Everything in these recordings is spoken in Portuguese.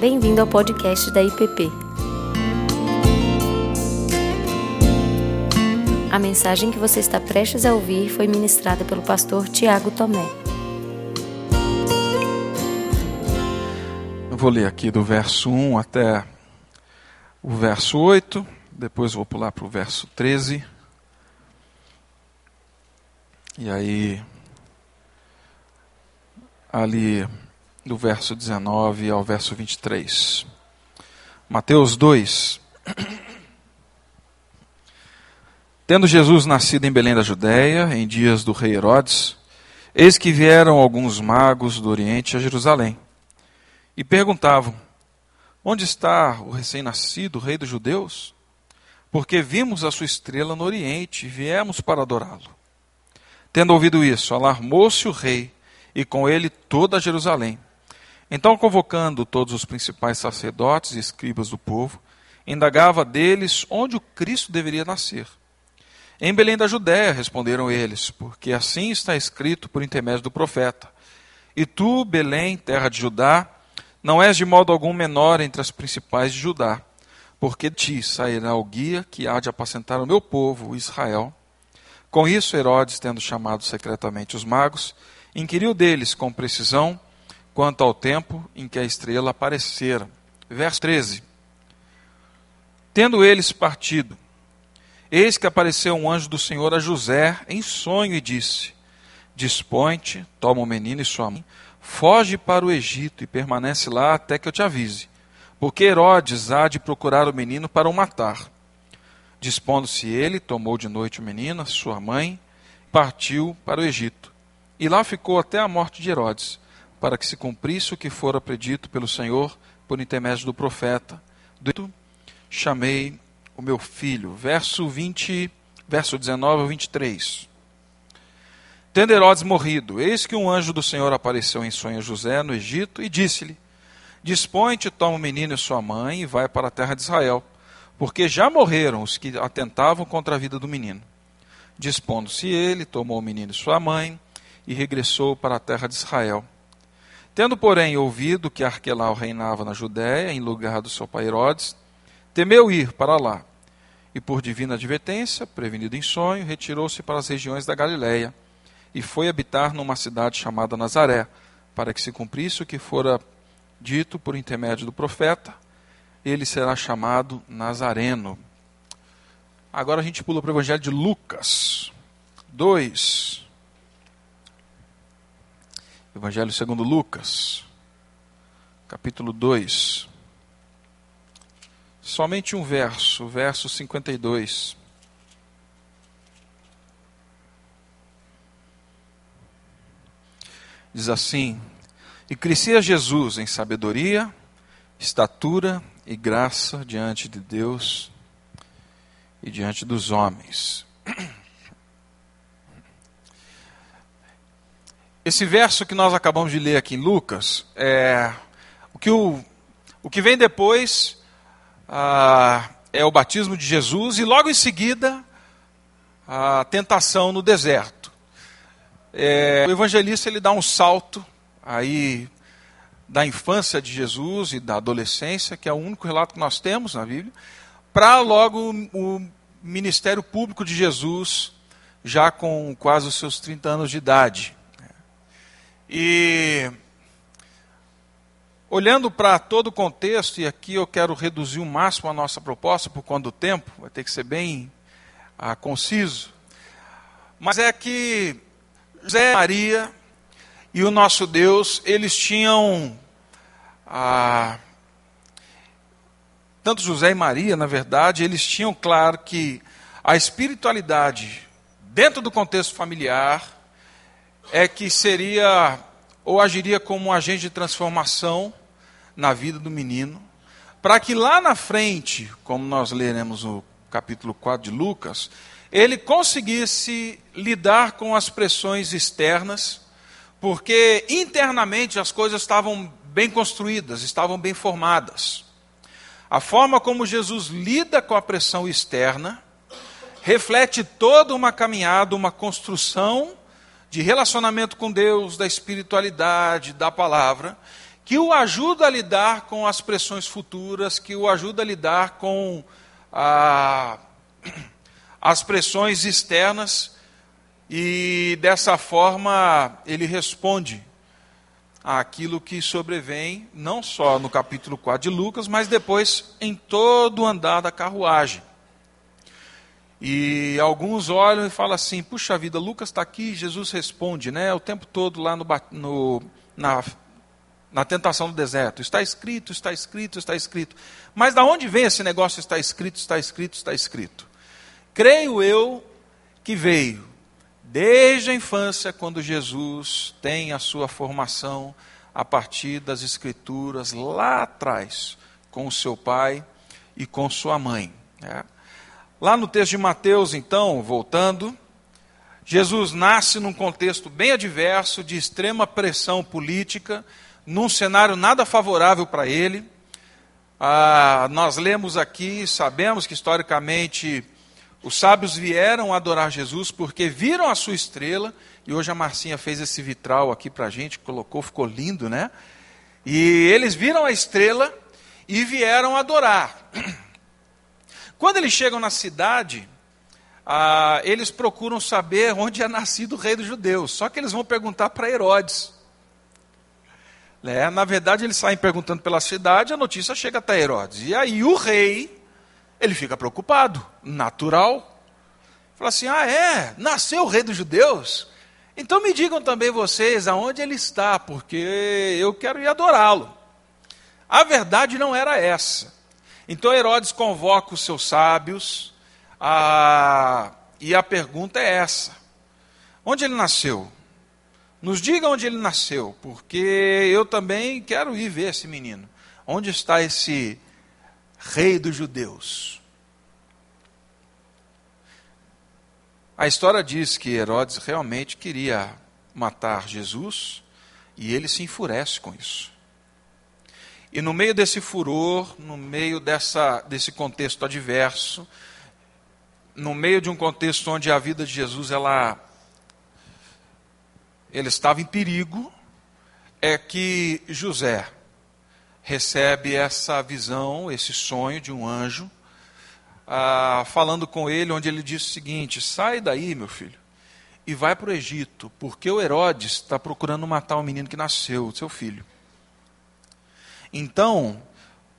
Bem-vindo ao podcast da IPP. A mensagem que você está prestes a ouvir foi ministrada pelo pastor Tiago Tomé. Eu vou ler aqui do verso 1 até o verso 8, depois vou pular para o verso 13. E aí, ali do verso 19 ao verso 23. Mateus 2. Tendo Jesus nascido em Belém da Judéia, em dias do rei Herodes, eis que vieram alguns magos do Oriente a Jerusalém e perguntavam: Onde está o recém-nascido rei dos judeus? Porque vimos a sua estrela no Oriente e viemos para adorá-lo. Tendo ouvido isso, alarmou-se o rei e com ele toda Jerusalém. Então, convocando todos os principais sacerdotes e escribas do povo, indagava deles onde o Cristo deveria nascer. Em Belém da Judéia, responderam eles, porque assim está escrito por intermédio do profeta. E tu, Belém, terra de Judá, não és de modo algum menor entre as principais de Judá, porque de ti sairá o guia que há de apacentar o meu povo, Israel. Com isso, Herodes, tendo chamado secretamente os magos, inquiriu deles com precisão quanto ao tempo em que a estrela aparecera. Verso 13. Tendo eles partido, eis que apareceu um anjo do Senhor a José em sonho e disse: Dispõe-te, toma o menino e sua mãe, foge para o Egito e permanece lá até que eu te avise, porque Herodes há de procurar o menino para o matar. Dispondo-se ele, tomou de noite o menino, sua mãe, partiu para o Egito. E lá ficou até a morte de Herodes para que se cumprisse o que fora predito pelo Senhor por intermédio do profeta. Do chamei o meu filho. Verso 20, verso 19 ao 23. Tendo Herodes morrido, eis que um anjo do Senhor apareceu em sonho a José no Egito e disse-lhe: Dispõe-te, toma o menino e sua mãe e vai para a terra de Israel, porque já morreram os que atentavam contra a vida do menino. Dispondo-se ele, tomou o menino e sua mãe e regressou para a terra de Israel. Tendo, porém, ouvido que Arquelau reinava na Judéia, em lugar do seu pai Herodes, temeu ir para lá. E por divina advertência, prevenido em sonho, retirou-se para as regiões da Galiléia e foi habitar numa cidade chamada Nazaré, para que se cumprisse o que fora dito por intermédio do profeta, ele será chamado Nazareno. Agora a gente pula para o Evangelho de Lucas 2. Evangelho segundo Lucas, capítulo 2. Somente um verso, o verso 52. Diz assim: E crescia Jesus em sabedoria, estatura e graça diante de Deus e diante dos homens. Esse verso que nós acabamos de ler aqui em Lucas, é, o, que o, o que vem depois ah, é o batismo de Jesus e logo em seguida a tentação no deserto. É, o evangelista ele dá um salto aí da infância de Jesus e da adolescência, que é o único relato que nós temos na Bíblia, para logo o ministério público de Jesus, já com quase os seus 30 anos de idade. E olhando para todo o contexto, e aqui eu quero reduzir o máximo a nossa proposta por do tempo, vai ter que ser bem ah, conciso. Mas é que José Maria e o nosso Deus, eles tinham. Ah, tanto José e Maria, na verdade, eles tinham claro que a espiritualidade, dentro do contexto familiar, é que seria ou agiria como um agente de transformação na vida do menino, para que lá na frente, como nós leremos no capítulo 4 de Lucas, ele conseguisse lidar com as pressões externas, porque internamente as coisas estavam bem construídas, estavam bem formadas. A forma como Jesus lida com a pressão externa reflete toda uma caminhada, uma construção de relacionamento com Deus, da espiritualidade, da palavra, que o ajuda a lidar com as pressões futuras, que o ajuda a lidar com a, as pressões externas, e dessa forma ele responde àquilo que sobrevém, não só no capítulo 4 de Lucas, mas depois em todo o andar da carruagem. E alguns olham e falam assim: puxa vida, Lucas está aqui, Jesus responde, né? O tempo todo lá no, no, na, na tentação do deserto. Está escrito, está escrito, está escrito. Mas da onde vem esse negócio está escrito, está escrito, está escrito? Creio eu que veio desde a infância, quando Jesus tem a sua formação a partir das Escrituras lá atrás, com o seu pai e com sua mãe. Né? Lá no texto de Mateus, então, voltando, Jesus nasce num contexto bem adverso, de extrema pressão política, num cenário nada favorável para ele. Ah, nós lemos aqui, sabemos que historicamente os sábios vieram adorar Jesus porque viram a sua estrela, e hoje a Marcinha fez esse vitral aqui para a gente, colocou, ficou lindo, né? E eles viram a estrela e vieram adorar. Quando eles chegam na cidade, ah, eles procuram saber onde é nascido o rei dos judeus. Só que eles vão perguntar para Herodes. É, na verdade, eles saem perguntando pela cidade, a notícia chega até Herodes. E aí o rei, ele fica preocupado, natural. Fala assim: ah, é? Nasceu o rei dos judeus? Então me digam também vocês aonde ele está, porque eu quero ir adorá-lo. A verdade não era essa. Então Herodes convoca os seus sábios, a, e a pergunta é essa: onde ele nasceu? Nos diga onde ele nasceu, porque eu também quero ir ver esse menino. Onde está esse rei dos judeus? A história diz que Herodes realmente queria matar Jesus e ele se enfurece com isso. E no meio desse furor, no meio dessa, desse contexto adverso, no meio de um contexto onde a vida de Jesus ela, ele estava em perigo, é que José recebe essa visão, esse sonho de um anjo, ah, falando com ele, onde ele diz o seguinte: sai daí, meu filho, e vai para o Egito, porque o Herodes está procurando matar o menino que nasceu, seu filho. Então,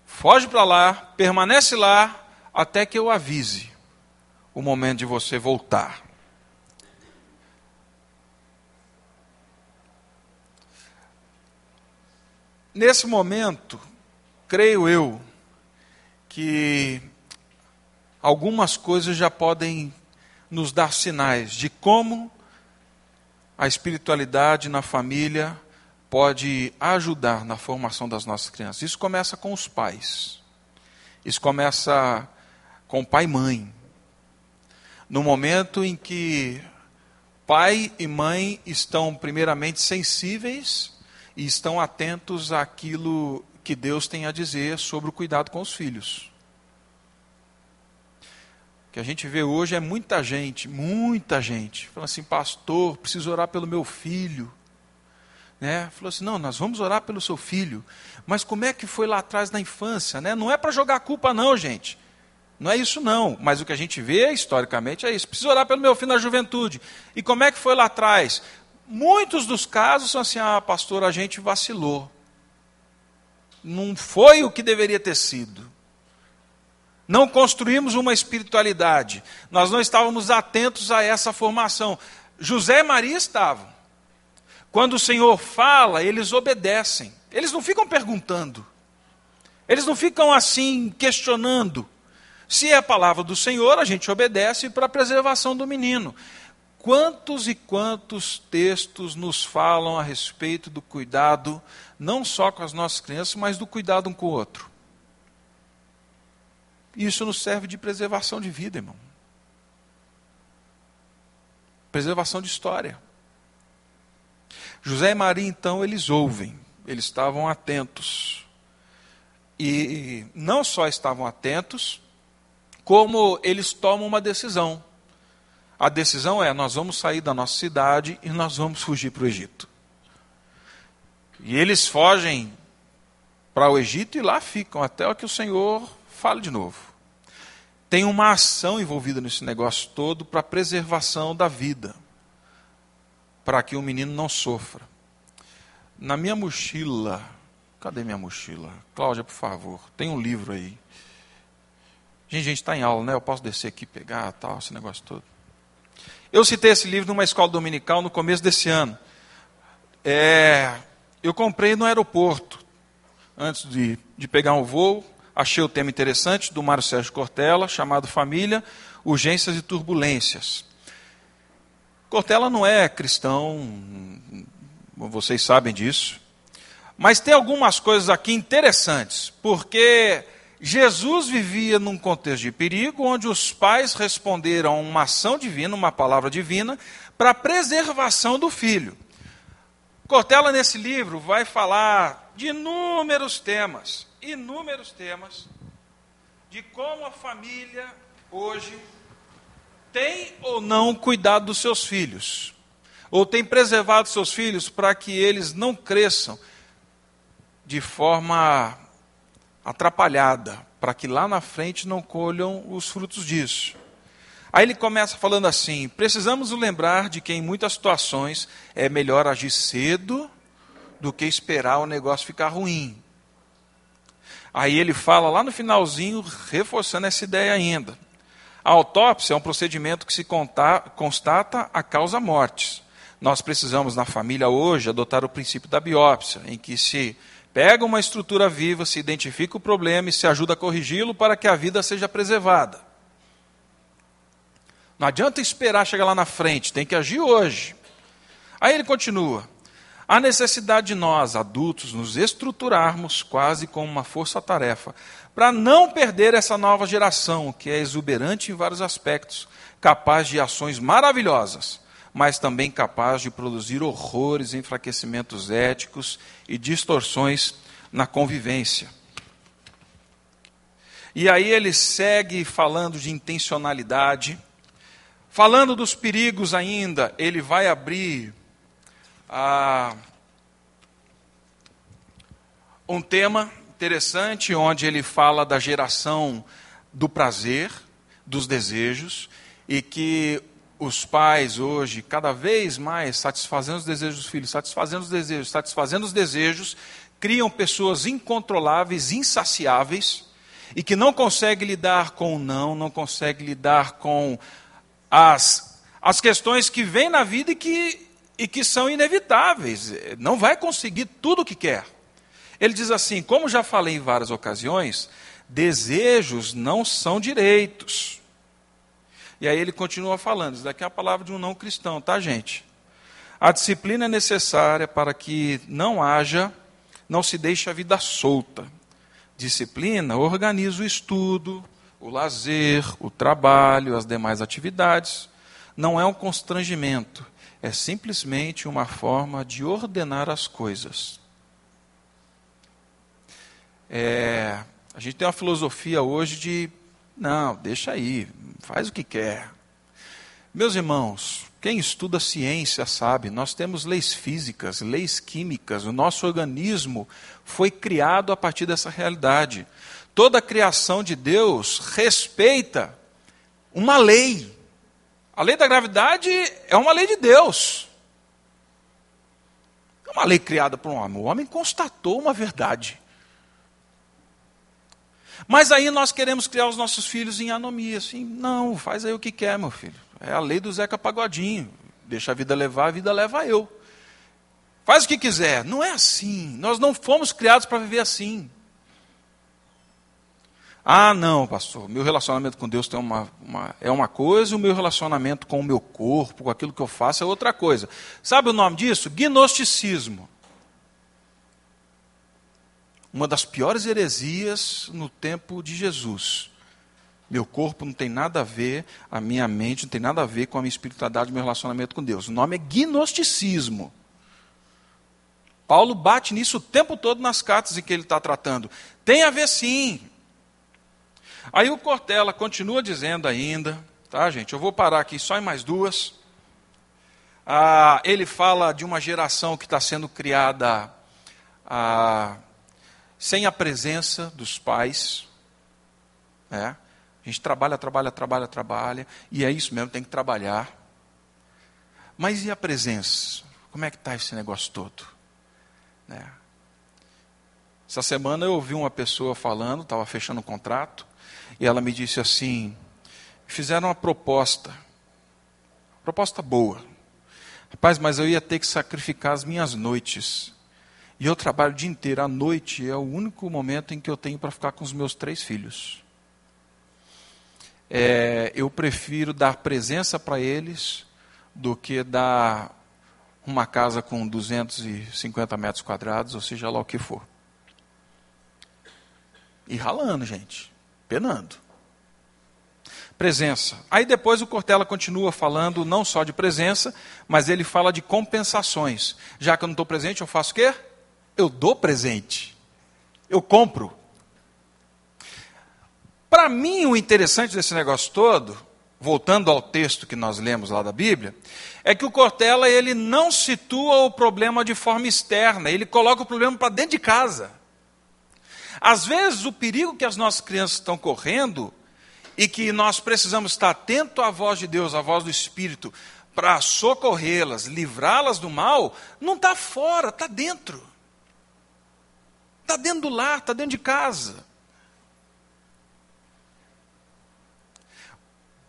foge para lá, permanece lá, até que eu avise o momento de você voltar. Nesse momento, creio eu, que algumas coisas já podem nos dar sinais de como a espiritualidade na família pode ajudar na formação das nossas crianças. Isso começa com os pais. Isso começa com pai e mãe. No momento em que pai e mãe estão primeiramente sensíveis e estão atentos àquilo que Deus tem a dizer sobre o cuidado com os filhos. O que a gente vê hoje é muita gente, muita gente, falando assim, pastor, preciso orar pelo meu filho né? Falou assim: não, nós vamos orar pelo seu filho. Mas como é que foi lá atrás na infância? Né? Não é para jogar culpa, não, gente. Não é isso, não. Mas o que a gente vê historicamente é isso. Preciso orar pelo meu filho na juventude. E como é que foi lá atrás? Muitos dos casos são assim: ah, pastor, a gente vacilou. Não foi o que deveria ter sido. Não construímos uma espiritualidade. Nós não estávamos atentos a essa formação. José e Maria estavam. Quando o Senhor fala, eles obedecem. Eles não ficam perguntando. Eles não ficam assim questionando. Se é a palavra do Senhor, a gente obedece para a preservação do menino. Quantos e quantos textos nos falam a respeito do cuidado, não só com as nossas crianças, mas do cuidado um com o outro? Isso nos serve de preservação de vida, irmão. Preservação de história. José e Maria, então, eles ouvem, eles estavam atentos. E não só estavam atentos, como eles tomam uma decisão. A decisão é: nós vamos sair da nossa cidade e nós vamos fugir para o Egito. E eles fogem para o Egito e lá ficam até que o Senhor fale de novo. Tem uma ação envolvida nesse negócio todo para a preservação da vida, para que o menino não sofra. Na minha mochila, cadê minha mochila? Cláudia, por favor, tem um livro aí. Gente, gente está em aula, né? Eu posso descer aqui pegar tal, esse negócio todo. Eu citei esse livro numa escola dominical no começo desse ano. É, eu comprei no aeroporto, antes de, de pegar um voo. Achei o tema interessante, do Mário Sérgio Cortella, chamado Família, Urgências e Turbulências. Cortella não é cristão, vocês sabem disso. Mas tem algumas coisas aqui interessantes, porque Jesus vivia num contexto de perigo, onde os pais responderam a uma ação divina, uma palavra divina, para a preservação do filho. Cortella, nesse livro, vai falar de inúmeros temas, inúmeros temas, de como a família hoje tem ou não cuidado dos seus filhos, ou tem preservado seus filhos para que eles não cresçam de forma atrapalhada, para que lá na frente não colham os frutos disso. Aí ele começa falando assim: precisamos lembrar de que em muitas situações é melhor agir cedo do que esperar o negócio ficar ruim. Aí ele fala lá no finalzinho, reforçando essa ideia ainda. A autópsia é um procedimento que se constata a causa mortes. Nós precisamos, na família hoje, adotar o princípio da biópsia, em que se pega uma estrutura viva, se identifica o problema e se ajuda a corrigi-lo para que a vida seja preservada. Não adianta esperar chegar lá na frente, tem que agir hoje. Aí ele continua: há necessidade de nós, adultos, nos estruturarmos quase como uma força-tarefa, para não perder essa nova geração, que é exuberante em vários aspectos, capaz de ações maravilhosas, mas também capaz de produzir horrores, enfraquecimentos éticos e distorções na convivência. E aí ele segue falando de intencionalidade, falando dos perigos ainda, ele vai abrir ah, um tema interessante onde ele fala da geração do prazer, dos desejos, e que os pais hoje, cada vez mais satisfazendo os desejos dos filhos, satisfazendo os desejos, satisfazendo os desejos, criam pessoas incontroláveis, insaciáveis, e que não conseguem lidar com o não, não conseguem lidar com as, as questões que vêm na vida e que, e que são inevitáveis. Não vai conseguir tudo o que quer. Ele diz assim: como já falei em várias ocasiões, desejos não são direitos. E aí ele continua falando, isso daqui é a palavra de um não cristão, tá, gente? A disciplina é necessária para que não haja, não se deixe a vida solta. Disciplina organiza o estudo, o lazer, o trabalho, as demais atividades. Não é um constrangimento, é simplesmente uma forma de ordenar as coisas. É, a gente tem uma filosofia hoje de não, deixa aí, faz o que quer. Meus irmãos, quem estuda ciência sabe, nós temos leis físicas, leis químicas, o nosso organismo foi criado a partir dessa realidade. Toda a criação de Deus respeita uma lei. A lei da gravidade é uma lei de Deus. É uma lei criada por um homem. O homem constatou uma verdade. Mas aí nós queremos criar os nossos filhos em anomia. Assim, não, faz aí o que quer, meu filho. É a lei do Zeca Pagodinho. Deixa a vida levar, a vida leva eu. Faz o que quiser. Não é assim. Nós não fomos criados para viver assim. Ah, não, pastor, meu relacionamento com Deus tem uma, uma, é uma coisa, e o meu relacionamento com o meu corpo, com aquilo que eu faço, é outra coisa. Sabe o nome disso? Gnosticismo uma das piores heresias no tempo de Jesus. Meu corpo não tem nada a ver, a minha mente não tem nada a ver com a minha espiritualidade, meu relacionamento com Deus. O nome é gnosticismo. Paulo bate nisso o tempo todo nas cartas em que ele está tratando. Tem a ver sim. Aí o Cortella continua dizendo ainda, tá, gente? Eu vou parar aqui só em mais duas. Ah, ele fala de uma geração que está sendo criada. Ah, sem a presença dos pais. É. A gente trabalha, trabalha, trabalha, trabalha, e é isso mesmo, tem que trabalhar. Mas e a presença? Como é que está esse negócio todo? É. Essa semana eu ouvi uma pessoa falando, estava fechando um contrato, e ela me disse assim: fizeram uma proposta, proposta boa. Rapaz, mas eu ia ter que sacrificar as minhas noites. E eu trabalho o dia inteiro. À noite é o único momento em que eu tenho para ficar com os meus três filhos. É, eu prefiro dar presença para eles do que dar uma casa com 250 metros quadrados, ou seja lá o que for. E ralando, gente, penando. Presença. Aí depois o Cortella continua falando não só de presença, mas ele fala de compensações. Já que eu não estou presente, eu faço o quê? Eu dou presente. Eu compro. Para mim, o interessante desse negócio todo, voltando ao texto que nós lemos lá da Bíblia, é que o Cortella ele não situa o problema de forma externa, ele coloca o problema para dentro de casa. Às vezes, o perigo que as nossas crianças estão correndo e que nós precisamos estar atento à voz de Deus, à voz do Espírito, para socorrê-las, livrá-las do mal, não está fora, está dentro. Está dentro do lar, está dentro de casa.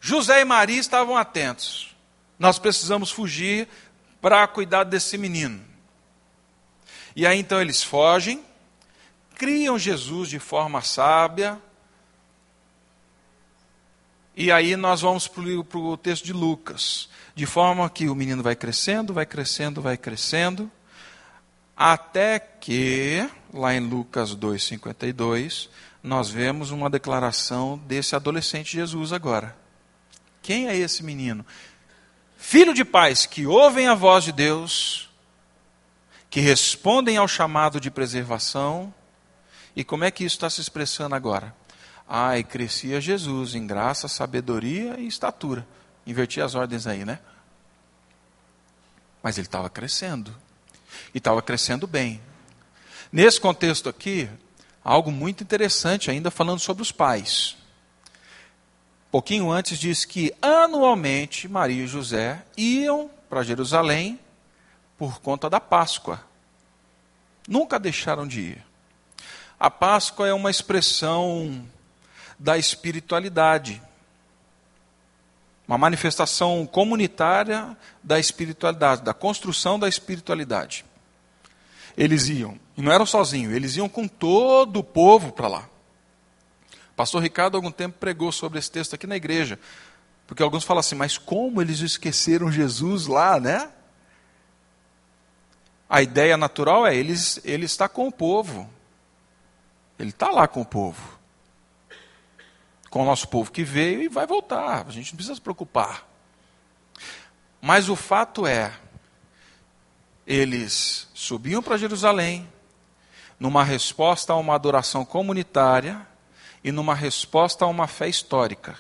José e Maria estavam atentos. Nós precisamos fugir para cuidar desse menino. E aí então eles fogem, criam Jesus de forma sábia. E aí nós vamos para o texto de Lucas. De forma que o menino vai crescendo, vai crescendo, vai crescendo, até que, lá em Lucas 2,52, nós vemos uma declaração desse adolescente Jesus agora. Quem é esse menino? Filho de pais que ouvem a voz de Deus, que respondem ao chamado de preservação e como é que isso está se expressando agora? E crescia Jesus em graça, sabedoria e estatura. Inverti as ordens aí, né? Mas ele estava crescendo. E estava crescendo bem. Nesse contexto aqui, algo muito interessante ainda falando sobre os pais. Pouquinho antes diz que anualmente Maria e José iam para Jerusalém por conta da Páscoa. Nunca deixaram de ir. A Páscoa é uma expressão da espiritualidade, uma manifestação comunitária da espiritualidade, da construção da espiritualidade. Eles iam, e não eram sozinhos, eles iam com todo o povo para lá. O pastor Ricardo, algum tempo, pregou sobre esse texto aqui na igreja. Porque alguns falam assim, mas como eles esqueceram Jesus lá, né? A ideia natural é eles, ele está com o povo. Ele está lá com o povo. Com o nosso povo que veio e vai voltar. A gente não precisa se preocupar. Mas o fato é, eles subiam para Jerusalém, numa resposta a uma adoração comunitária e numa resposta a uma fé histórica.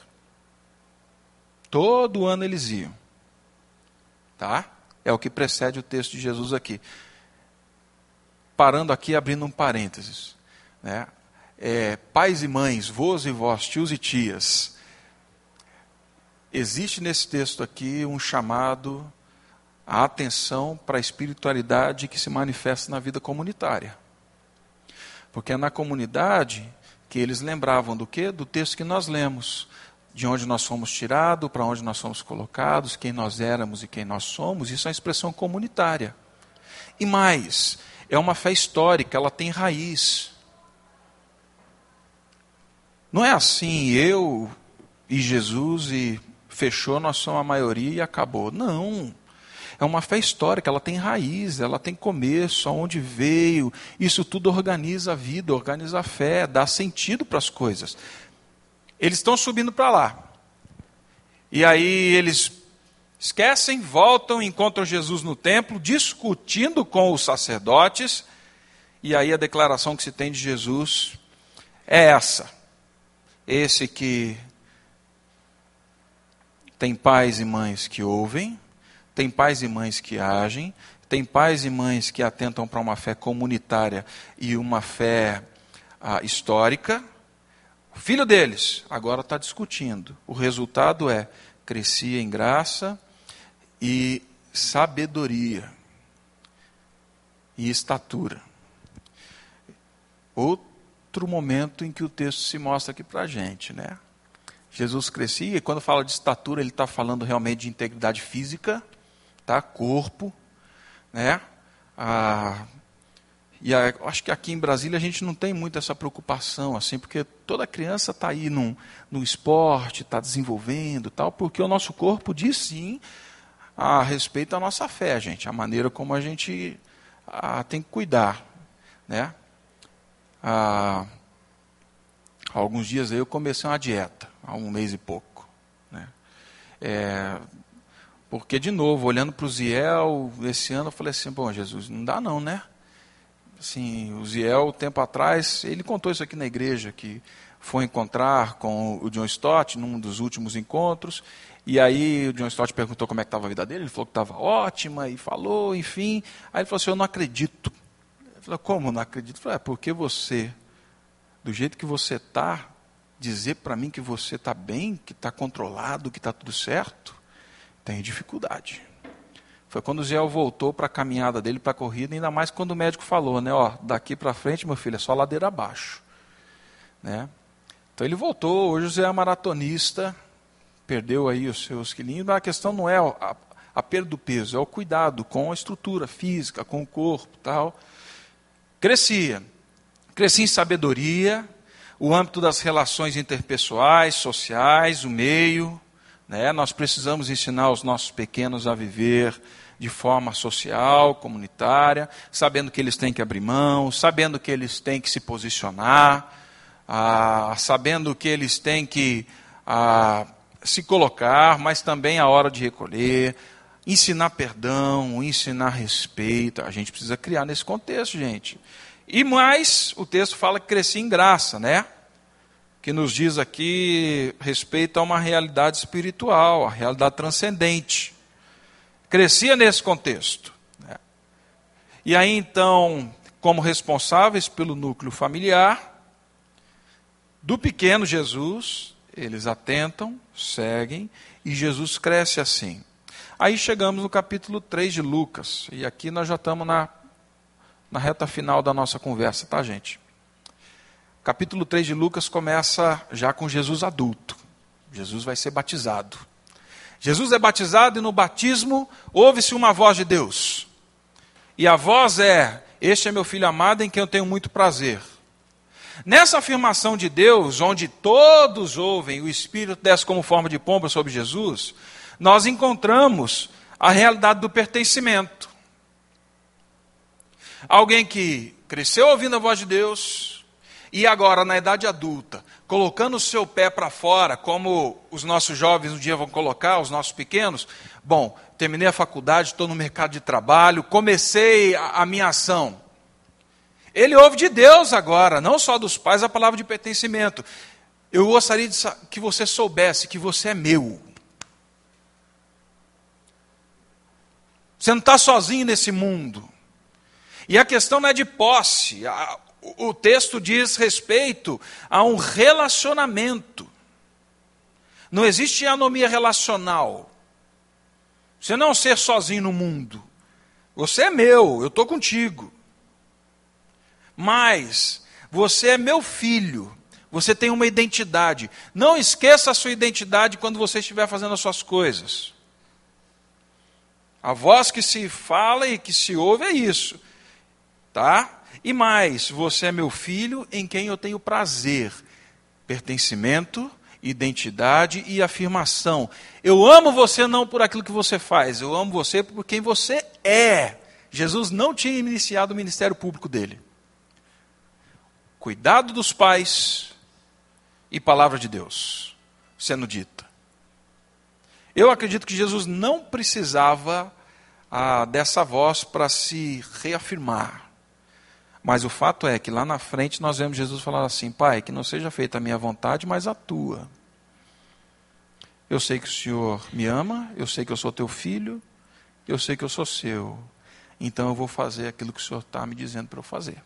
Todo ano eles iam. Tá? É o que precede o texto de Jesus aqui. Parando aqui, abrindo um parênteses. Né? É, pais e mães, vós e vós, tios e tias. Existe nesse texto aqui um chamado à atenção para a espiritualidade que se manifesta na vida comunitária. Porque é na comunidade que eles lembravam do que? Do texto que nós lemos. De onde nós fomos tirados, para onde nós fomos colocados, quem nós éramos e quem nós somos. Isso é uma expressão comunitária. E mais, é uma fé histórica, ela tem raiz. Não é assim, eu e Jesus e fechou, nós somos a maioria e acabou. Não. É uma fé histórica, ela tem raiz, ela tem começo, aonde veio. Isso tudo organiza a vida, organiza a fé, dá sentido para as coisas. Eles estão subindo para lá. E aí eles esquecem, voltam, encontram Jesus no templo, discutindo com os sacerdotes. E aí a declaração que se tem de Jesus é essa esse que tem pais e mães que ouvem, tem pais e mães que agem, tem pais e mães que atentam para uma fé comunitária e uma fé ah, histórica. O filho deles agora está discutindo. O resultado é crescia em graça e sabedoria e estatura. Outro momento em que o texto se mostra aqui para a gente, né? Jesus crescia, e quando fala de estatura, ele está falando realmente de integridade física, tá? corpo, né? Ah, e a, acho que aqui em Brasília a gente não tem muito essa preocupação, assim, porque toda criança está aí num, no esporte, está desenvolvendo tal, porque o nosso corpo diz sim a respeito da nossa fé, gente, a maneira como a gente ah, tem que cuidar, né? Ah, há alguns dias eu comecei uma dieta, há um mês e pouco, né? É, porque, de novo, olhando para o Ziel, esse ano eu falei assim, bom, Jesus, não dá não, né? Assim, o Ziel, tempo atrás, ele contou isso aqui na igreja, que foi encontrar com o John Stott num dos últimos encontros, e aí o John Stott perguntou como é que estava a vida dele, ele falou que estava ótima, e falou, enfim. Aí ele falou assim, eu não acredito. Ele falou, como não acredito? Eu falei, é porque você, do jeito que você está, dizer para mim que você está bem, que está controlado, que está tudo certo, tem dificuldade. Foi quando o Zé voltou para a caminhada dele, para a corrida, ainda mais quando o médico falou, né, ó, daqui para frente, meu filho, é só ladeira abaixo. Né? Então ele voltou, hoje o Zé é maratonista, perdeu aí os seus quilinhos, mas a questão não é a, a perda do peso, é o cuidado com a estrutura física, com o corpo tal. Crescia. Crescia em sabedoria, o âmbito das relações interpessoais, sociais, o meio. Né? Nós precisamos ensinar os nossos pequenos a viver de forma social, comunitária, sabendo que eles têm que abrir mão, sabendo que eles têm que se posicionar, ah, sabendo que eles têm que ah, se colocar, mas também a hora de recolher, ensinar perdão, ensinar respeito. A gente precisa criar nesse contexto, gente. E mais, o texto fala que crescia em graça, né? Que nos diz aqui respeito a uma realidade espiritual, a realidade transcendente. Crescia nesse contexto. Né? E aí então, como responsáveis pelo núcleo familiar, do pequeno Jesus, eles atentam, seguem, e Jesus cresce assim. Aí chegamos no capítulo 3 de Lucas, e aqui nós já estamos na, na reta final da nossa conversa, tá, gente? Capítulo 3 de Lucas começa já com Jesus adulto. Jesus vai ser batizado. Jesus é batizado e no batismo ouve-se uma voz de Deus. E a voz é: Este é meu filho amado em quem eu tenho muito prazer. Nessa afirmação de Deus, onde todos ouvem, o Espírito desce como forma de pomba sobre Jesus, nós encontramos a realidade do pertencimento. Alguém que cresceu ouvindo a voz de Deus e agora, na idade adulta, colocando o seu pé para fora, como os nossos jovens um dia vão colocar, os nossos pequenos. Bom, terminei a faculdade, estou no mercado de trabalho, comecei a, a minha ação. Ele ouve de Deus agora, não só dos pais, a palavra de pertencimento. Eu gostaria de, que você soubesse que você é meu. Você não está sozinho nesse mundo. E a questão não é de posse. O texto diz respeito a um relacionamento. Não existe anomia relacional. Você não é ser sozinho no mundo. Você é meu, eu estou contigo. Mas você é meu filho. Você tem uma identidade. Não esqueça a sua identidade quando você estiver fazendo as suas coisas. A voz que se fala e que se ouve é isso. Tá? E mais, você é meu filho em quem eu tenho prazer. Pertencimento, identidade e afirmação. Eu amo você não por aquilo que você faz, eu amo você por quem você é. Jesus não tinha iniciado o ministério público dele cuidado dos pais e palavra de Deus sendo dita. Eu acredito que Jesus não precisava ah, dessa voz para se reafirmar. Mas o fato é que lá na frente nós vemos Jesus falar assim: Pai, que não seja feita a minha vontade, mas a tua. Eu sei que o Senhor me ama, eu sei que eu sou teu filho, eu sei que eu sou seu. Então eu vou fazer aquilo que o Senhor está me dizendo para eu fazer.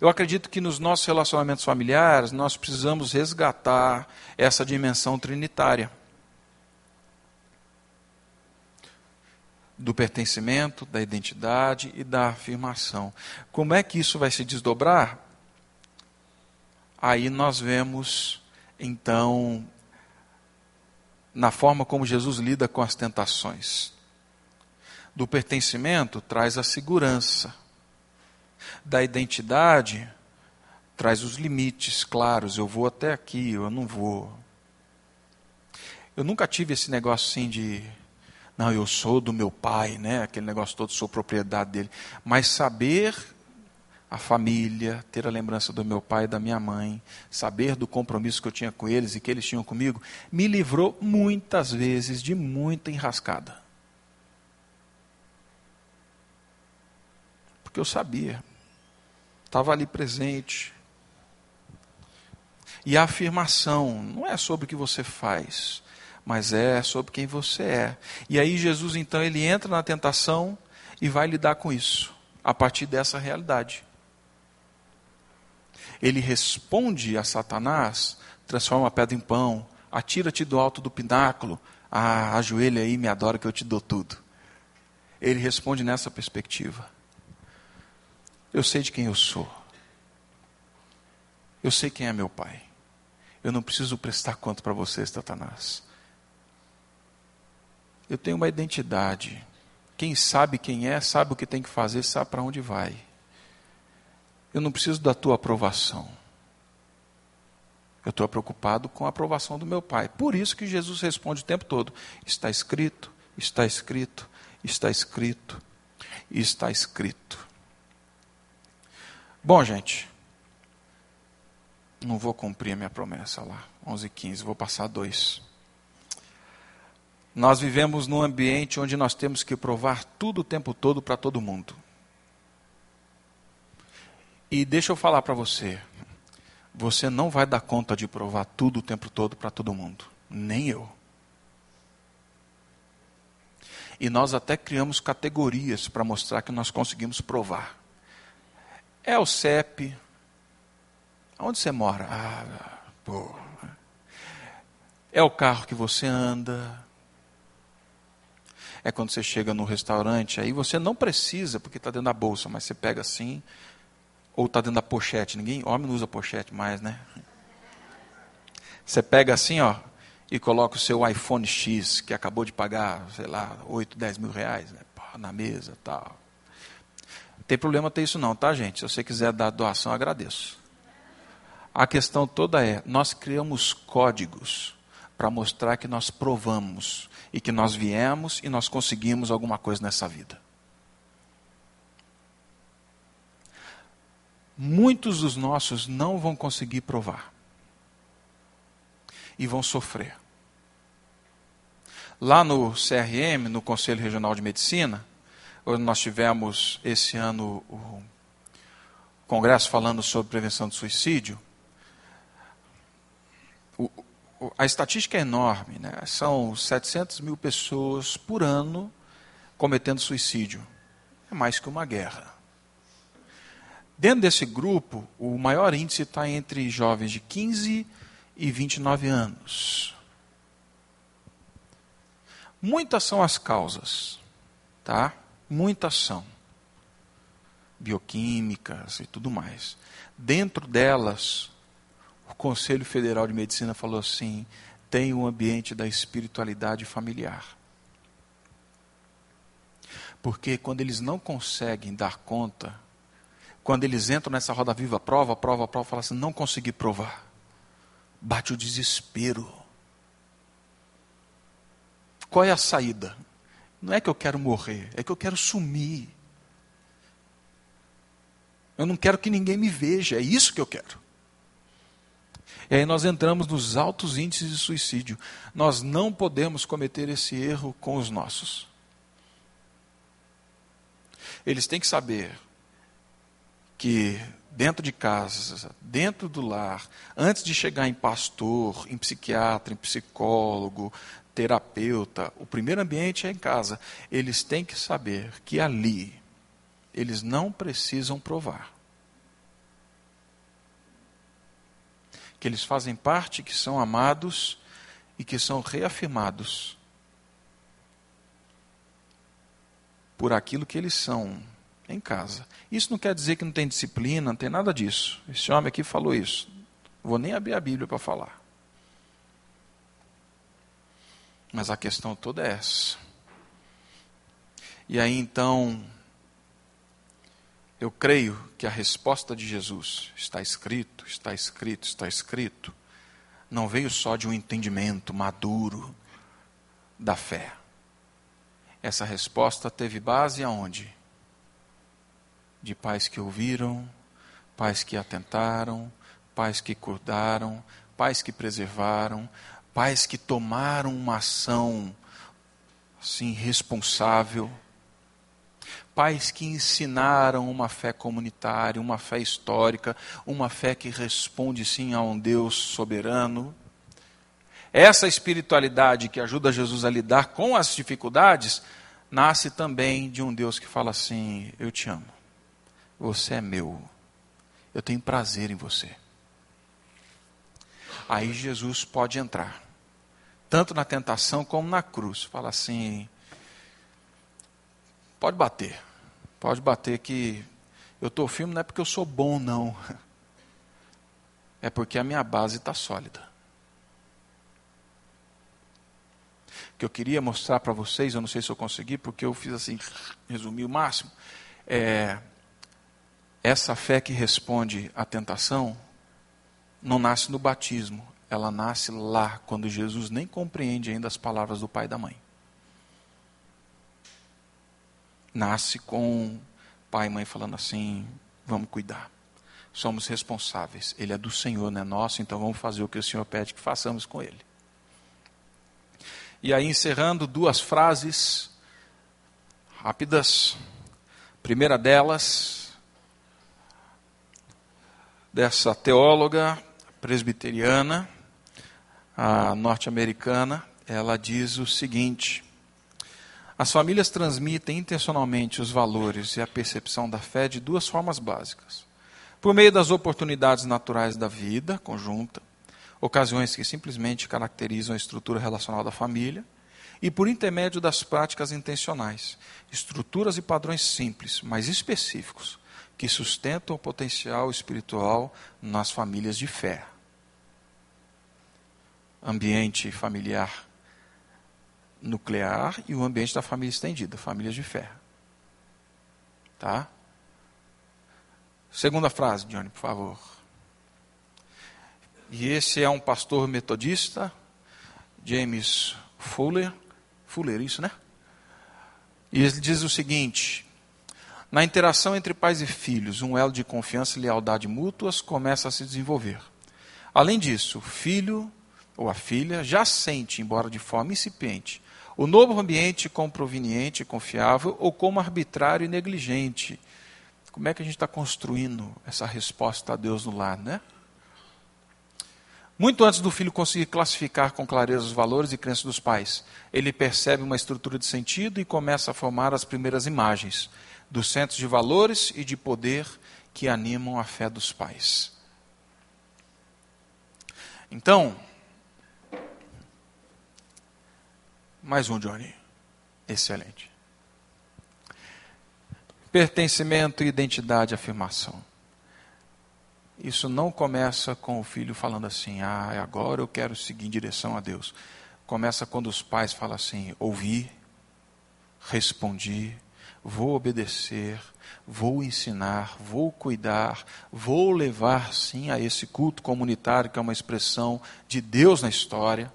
Eu acredito que nos nossos relacionamentos familiares nós precisamos resgatar essa dimensão trinitária. Do pertencimento, da identidade e da afirmação. Como é que isso vai se desdobrar? Aí nós vemos, então, na forma como Jesus lida com as tentações. Do pertencimento traz a segurança, da identidade traz os limites claros. Eu vou até aqui, eu não vou. Eu nunca tive esse negócio assim de não, eu sou do meu pai, né? Aquele negócio todo, sou propriedade dele. Mas saber a família, ter a lembrança do meu pai e da minha mãe, saber do compromisso que eu tinha com eles e que eles tinham comigo, me livrou muitas vezes de muita enrascada. Porque eu sabia, estava ali presente. E a afirmação não é sobre o que você faz, mas é sobre quem você é. E aí Jesus então ele entra na tentação e vai lidar com isso a partir dessa realidade. Ele responde a Satanás, transforma a pedra em pão, atira-te do alto do pináculo, ah, ajoelha aí, me adora que eu te dou tudo. Ele responde nessa perspectiva. Eu sei de quem eu sou. Eu sei quem é meu pai. Eu não preciso prestar conta para você, Satanás. Eu tenho uma identidade. Quem sabe quem é, sabe o que tem que fazer, sabe para onde vai. Eu não preciso da tua aprovação. Eu estou preocupado com a aprovação do meu pai. Por isso que Jesus responde o tempo todo: está escrito, está escrito, está escrito, está escrito. Bom, gente, não vou cumprir a minha promessa lá, 11 e 15, vou passar dois. Nós vivemos num ambiente onde nós temos que provar tudo o tempo todo para todo mundo. E deixa eu falar para você, você não vai dar conta de provar tudo o tempo todo para todo mundo, nem eu. E nós até criamos categorias para mostrar que nós conseguimos provar. É o CEP. Onde você mora? Ah, pô. É o carro que você anda é quando você chega no restaurante, aí você não precisa, porque está dentro da bolsa, mas você pega assim, ou está dentro da pochete. Ninguém, homem não usa pochete mais, né? Você pega assim, ó, e coloca o seu iPhone X, que acabou de pagar, sei lá, 8, 10 mil reais, né, na mesa tal. Não tem problema ter isso não, tá, gente? Se você quiser dar doação, agradeço. A questão toda é, nós criamos códigos para mostrar que nós provamos e que nós viemos e nós conseguimos alguma coisa nessa vida. Muitos dos nossos não vão conseguir provar e vão sofrer. Lá no CRM, no Conselho Regional de Medicina, nós tivemos esse ano o congresso falando sobre prevenção do suicídio, a estatística é enorme, né? são 700 mil pessoas por ano cometendo suicídio. É mais que uma guerra. Dentro desse grupo, o maior índice está entre jovens de 15 e 29 anos. Muitas são as causas, tá? Muitas são. Bioquímicas e tudo mais. Dentro delas, Conselho Federal de Medicina falou assim: tem um ambiente da espiritualidade familiar. Porque quando eles não conseguem dar conta, quando eles entram nessa roda viva, prova, prova, prova, fala assim: não consegui provar. Bate o desespero. Qual é a saída? Não é que eu quero morrer, é que eu quero sumir. Eu não quero que ninguém me veja, é isso que eu quero. E aí nós entramos nos altos índices de suicídio. Nós não podemos cometer esse erro com os nossos. Eles têm que saber que dentro de casa, dentro do lar, antes de chegar em pastor, em psiquiatra, em psicólogo, terapeuta, o primeiro ambiente é em casa. Eles têm que saber que ali eles não precisam provar. Que eles fazem parte, que são amados e que são reafirmados por aquilo que eles são em casa. Isso não quer dizer que não tem disciplina, não tem nada disso. Esse homem aqui falou isso. Vou nem abrir a Bíblia para falar. Mas a questão toda é essa. E aí então, eu creio que a resposta de Jesus está escrito, está escrito, está escrito, não veio só de um entendimento maduro da fé. Essa resposta teve base aonde? De pais que ouviram, pais que atentaram, pais que cuidaram, pais que preservaram, pais que tomaram uma ação assim responsável, pais que ensinaram uma fé comunitária, uma fé histórica, uma fé que responde sim a um Deus soberano. Essa espiritualidade que ajuda Jesus a lidar com as dificuldades nasce também de um Deus que fala assim: Eu te amo, você é meu, eu tenho prazer em você. Aí Jesus pode entrar tanto na tentação como na cruz. Fala assim: pode bater, pode bater que eu estou firme não é porque eu sou bom, não. É porque a minha base está sólida. O que eu queria mostrar para vocês, eu não sei se eu consegui, porque eu fiz assim, resumi o máximo. É, essa fé que responde à tentação não nasce no batismo, ela nasce lá, quando Jesus nem compreende ainda as palavras do pai e da mãe. Nasce com pai e mãe falando assim: vamos cuidar. Somos responsáveis. Ele é do Senhor, não é nosso, então vamos fazer o que o Senhor pede que façamos com ele. E aí, encerrando, duas frases rápidas. Primeira delas, dessa teóloga presbiteriana, norte-americana, ela diz o seguinte: as famílias transmitem intencionalmente os valores e a percepção da fé de duas formas básicas. Por meio das oportunidades naturais da vida conjunta, ocasiões que simplesmente caracterizam a estrutura relacional da família, e por intermédio das práticas intencionais, estruturas e padrões simples, mas específicos, que sustentam o potencial espiritual nas famílias de fé ambiente familiar nuclear e o ambiente da família estendida, famílias de fé. Tá? Segunda frase, Johnny, por favor. E esse é um pastor metodista, James Fuller. Fuller, isso, né? E ele diz o seguinte: na interação entre pais e filhos, um elo de confiança e lealdade mútuas começa a se desenvolver. Além disso, o filho ou a filha já sente, embora de forma incipiente, o novo ambiente como proveniente, confiável ou como arbitrário e negligente. Como é que a gente está construindo essa resposta a Deus no lar, né? Muito antes do filho conseguir classificar com clareza os valores e crenças dos pais, ele percebe uma estrutura de sentido e começa a formar as primeiras imagens dos centros de valores e de poder que animam a fé dos pais. Então, Mais um, Johnny. Excelente. Pertencimento, identidade, afirmação. Isso não começa com o filho falando assim, ah, agora eu quero seguir em direção a Deus. Começa quando os pais falam assim: ouvi, respondi, vou obedecer, vou ensinar, vou cuidar, vou levar sim a esse culto comunitário que é uma expressão de Deus na história,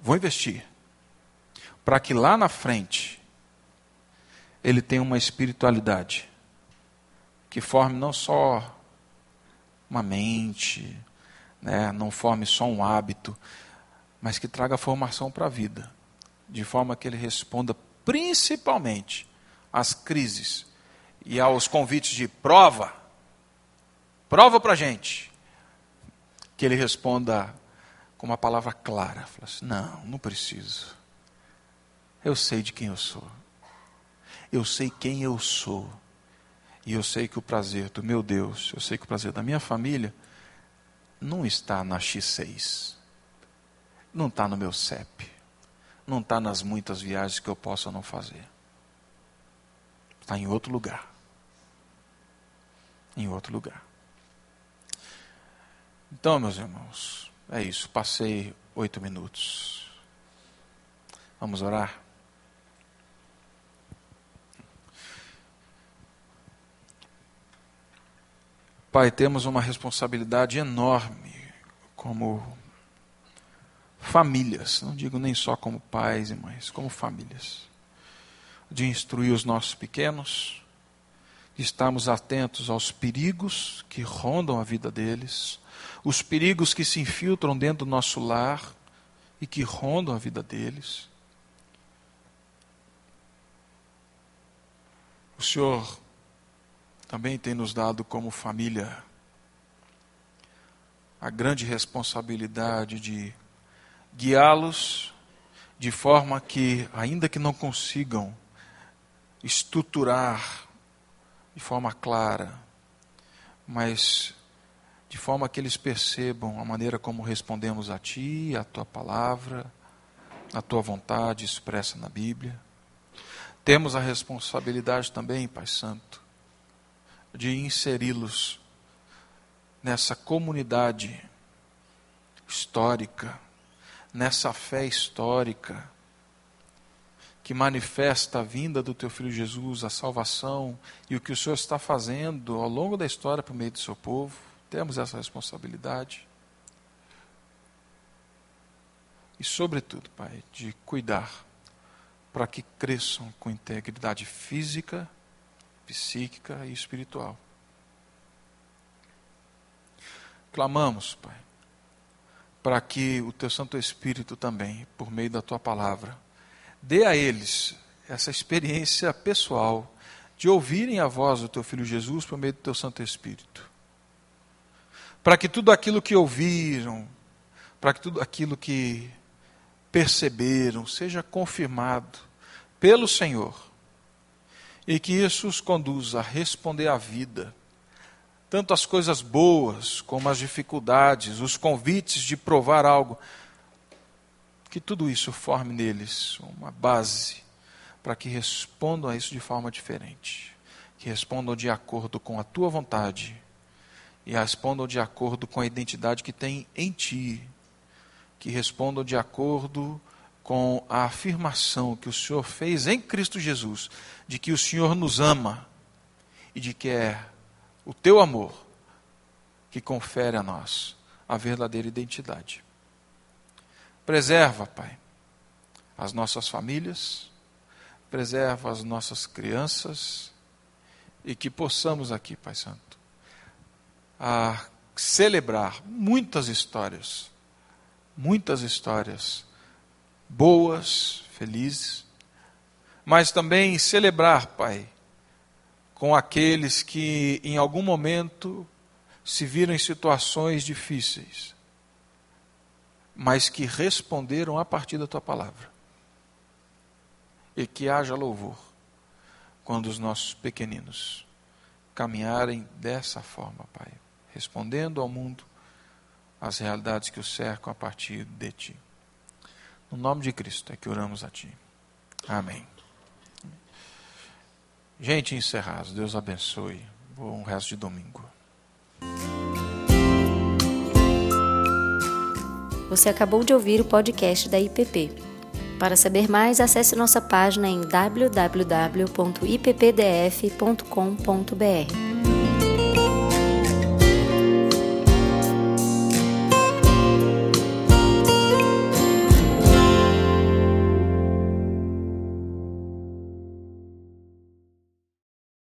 vou investir para que lá na frente ele tenha uma espiritualidade que forme não só uma mente, né, não forme só um hábito, mas que traga formação para a vida, de forma que ele responda principalmente às crises e aos convites de prova, prova para a gente, que ele responda com uma palavra clara, assim, não, não preciso. Eu sei de quem eu sou. Eu sei quem eu sou. E eu sei que o prazer do meu Deus, eu sei que o prazer da minha família não está na X6, não está no meu CEP, não está nas muitas viagens que eu possa não fazer. Está em outro lugar. Em outro lugar. Então, meus irmãos, é isso. Passei oito minutos. Vamos orar? Pai, temos uma responsabilidade enorme como famílias, não digo nem só como pais e mães, como famílias, de instruir os nossos pequenos, de estarmos atentos aos perigos que rondam a vida deles, os perigos que se infiltram dentro do nosso lar e que rondam a vida deles. O Senhor também tem nos dado como família a grande responsabilidade de guiá-los de forma que, ainda que não consigam estruturar de forma clara, mas de forma que eles percebam a maneira como respondemos a Ti, a Tua palavra, a Tua vontade expressa na Bíblia. Temos a responsabilidade também, Pai Santo, de inseri-los nessa comunidade histórica, nessa fé histórica que manifesta a vinda do teu filho Jesus, a salvação e o que o Senhor está fazendo ao longo da história por meio do seu povo. Temos essa responsabilidade. E, sobretudo, Pai, de cuidar para que cresçam com integridade física psíquica e espiritual. Clamamos, Pai, para que o Teu Santo Espírito também, por meio da Tua palavra, dê a eles essa experiência pessoal de ouvirem a voz do Teu Filho Jesus por meio do Teu Santo Espírito. Para que tudo aquilo que ouviram, para que tudo aquilo que perceberam seja confirmado pelo Senhor e que isso os conduza a responder à vida, tanto as coisas boas como as dificuldades, os convites de provar algo, que tudo isso forme neles uma base para que respondam a isso de forma diferente, que respondam de acordo com a tua vontade e respondam de acordo com a identidade que tem em ti, que respondam de acordo com a afirmação que o Senhor fez em Cristo Jesus, de que o Senhor nos ama e de que é o teu amor que confere a nós a verdadeira identidade. Preserva, Pai, as nossas famílias, preserva as nossas crianças e que possamos aqui, Pai Santo, a celebrar muitas histórias, muitas histórias boas, felizes, mas também celebrar, Pai, com aqueles que em algum momento se viram em situações difíceis, mas que responderam a partir da tua palavra. E que haja louvor quando os nossos pequeninos caminharem dessa forma, Pai, respondendo ao mundo as realidades que o cercam a partir de ti. No nome de Cristo é que oramos a Ti. Amém. Gente, encerrados. Deus abençoe. Bom resto de domingo. Você acabou de ouvir o podcast da IPP. Para saber mais, acesse nossa página em www.ippdf.com.br.